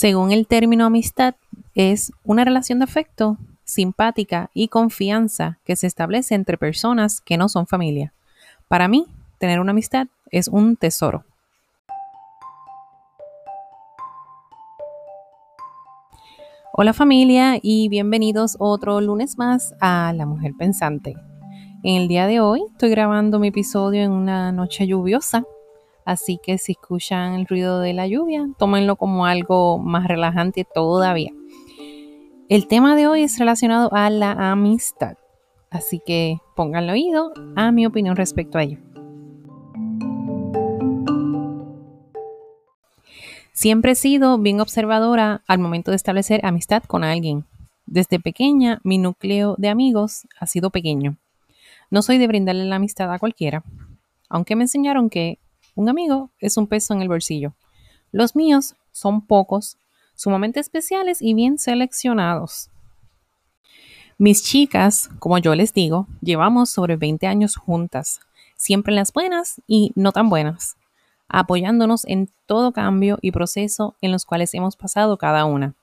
Según el término amistad, es una relación de afecto, simpática y confianza que se establece entre personas que no son familia. Para mí, tener una amistad es un tesoro. Hola familia y bienvenidos otro lunes más a La Mujer Pensante. En el día de hoy estoy grabando mi episodio en una noche lluviosa, así que si escuchan el ruido de la lluvia, tómenlo como algo más relajante todavía. El tema de hoy es relacionado a la amistad, así que pónganle oído a mi opinión respecto a ello. Siempre he sido bien observadora al momento de establecer amistad con alguien. Desde pequeña, mi núcleo de amigos ha sido pequeño. No soy de brindarle la amistad a cualquiera, aunque me enseñaron que un amigo es un peso en el bolsillo. Los míos son pocos, sumamente especiales y bien seleccionados. Mis chicas, como yo les digo, llevamos sobre 20 años juntas, siempre en las buenas y no tan buenas apoyándonos en todo cambio y proceso en los cuales hemos pasado cada una.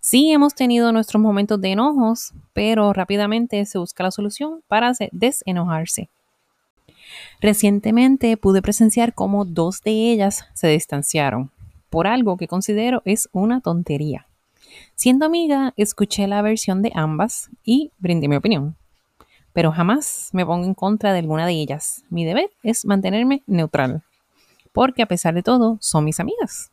Sí hemos tenido nuestros momentos de enojos, pero rápidamente se busca la solución para desenojarse. Recientemente pude presenciar cómo dos de ellas se distanciaron por algo que considero es una tontería. Siendo amiga, escuché la versión de ambas y brindé mi opinión. Pero jamás me pongo en contra de alguna de ellas. Mi deber es mantenerme neutral porque a pesar de todo son mis amigas.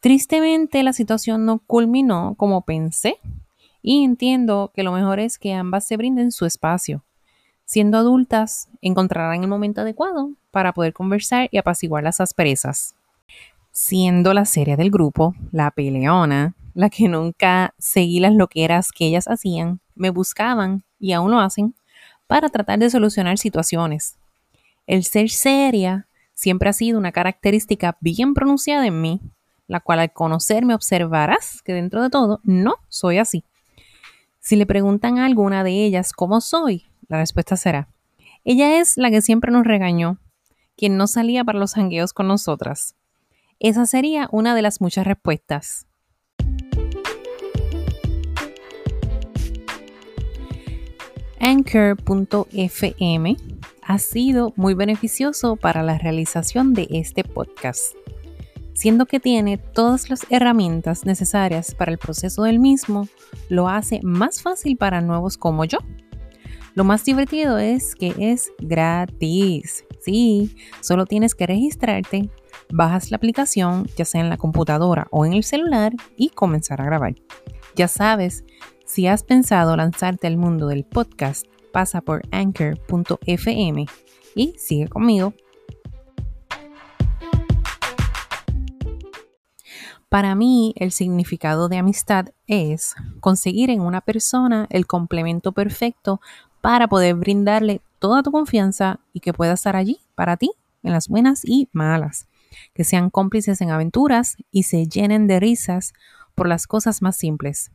Tristemente la situación no culminó como pensé y entiendo que lo mejor es que ambas se brinden su espacio. Siendo adultas, encontrarán el momento adecuado para poder conversar y apaciguar las asperezas. Siendo la serie del grupo, la peleona, la que nunca seguí las loqueras que ellas hacían, me buscaban, y aún lo hacen, para tratar de solucionar situaciones. El ser seria siempre ha sido una característica bien pronunciada en mí, la cual al conocerme observarás que dentro de todo no soy así. Si le preguntan a alguna de ellas cómo soy, la respuesta será, ella es la que siempre nos regañó, quien no salía para los jangueos con nosotras. Esa sería una de las muchas respuestas. Anchor.fm ha sido muy beneficioso para la realización de este podcast, siendo que tiene todas las herramientas necesarias para el proceso del mismo, lo hace más fácil para nuevos como yo. Lo más divertido es que es gratis. Sí, solo tienes que registrarte, bajas la aplicación, ya sea en la computadora o en el celular, y comenzar a grabar. Ya sabes, si has pensado lanzarte al mundo del podcast, pasa por anchor.fm y sigue conmigo. Para mí, el significado de amistad es conseguir en una persona el complemento perfecto para poder brindarle toda tu confianza y que pueda estar allí para ti en las buenas y malas, que sean cómplices en aventuras y se llenen de risas por las cosas más simples.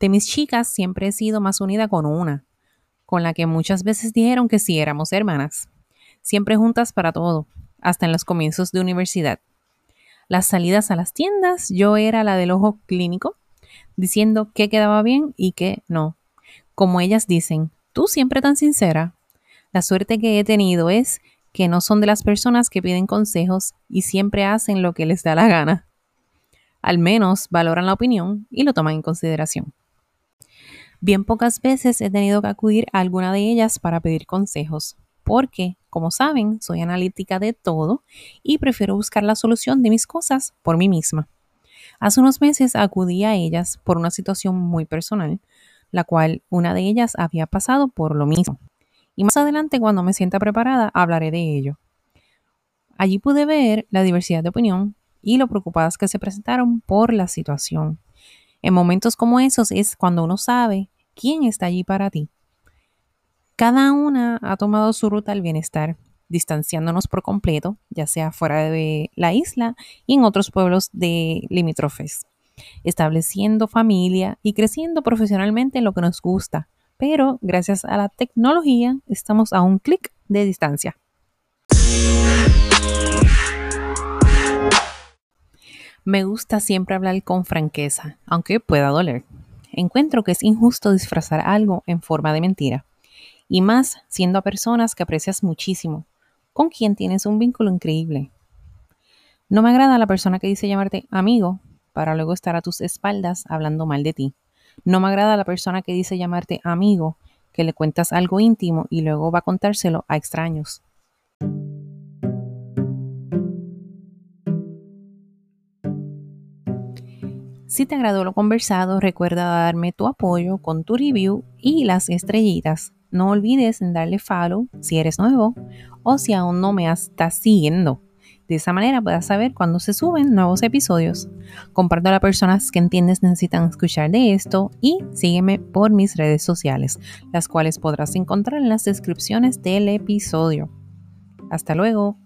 De mis chicas siempre he sido más unida con una, con la que muchas veces dijeron que sí éramos hermanas, siempre juntas para todo, hasta en los comienzos de universidad. Las salidas a las tiendas, yo era la del ojo clínico, diciendo qué quedaba bien y qué no. Como ellas dicen, tú siempre tan sincera. La suerte que he tenido es que no son de las personas que piden consejos y siempre hacen lo que les da la gana. Al menos valoran la opinión y lo toman en consideración. Bien pocas veces he tenido que acudir a alguna de ellas para pedir consejos, porque, como saben, soy analítica de todo y prefiero buscar la solución de mis cosas por mí misma. Hace unos meses acudí a ellas por una situación muy personal, la cual una de ellas había pasado por lo mismo. Y más adelante, cuando me sienta preparada, hablaré de ello. Allí pude ver la diversidad de opinión y lo preocupadas que se presentaron por la situación. En momentos como esos es cuando uno sabe quién está allí para ti. Cada una ha tomado su ruta al bienestar, distanciándonos por completo, ya sea fuera de la isla y en otros pueblos de limítrofes, estableciendo familia y creciendo profesionalmente en lo que nos gusta. Pero gracias a la tecnología estamos a un clic de distancia. Me gusta siempre hablar con franqueza, aunque pueda doler. Encuentro que es injusto disfrazar algo en forma de mentira, y más siendo a personas que aprecias muchísimo, con quien tienes un vínculo increíble. No me agrada la persona que dice llamarte amigo para luego estar a tus espaldas hablando mal de ti. No me agrada la persona que dice llamarte amigo, que le cuentas algo íntimo y luego va a contárselo a extraños. Si te agradó lo conversado, recuerda darme tu apoyo con tu review y las estrellitas. No olvides en darle follow si eres nuevo o si aún no me estás siguiendo. De esa manera puedas saber cuándo se suben nuevos episodios. Comparto a las personas que entiendes necesitan escuchar de esto y sígueme por mis redes sociales, las cuales podrás encontrar en las descripciones del episodio. Hasta luego.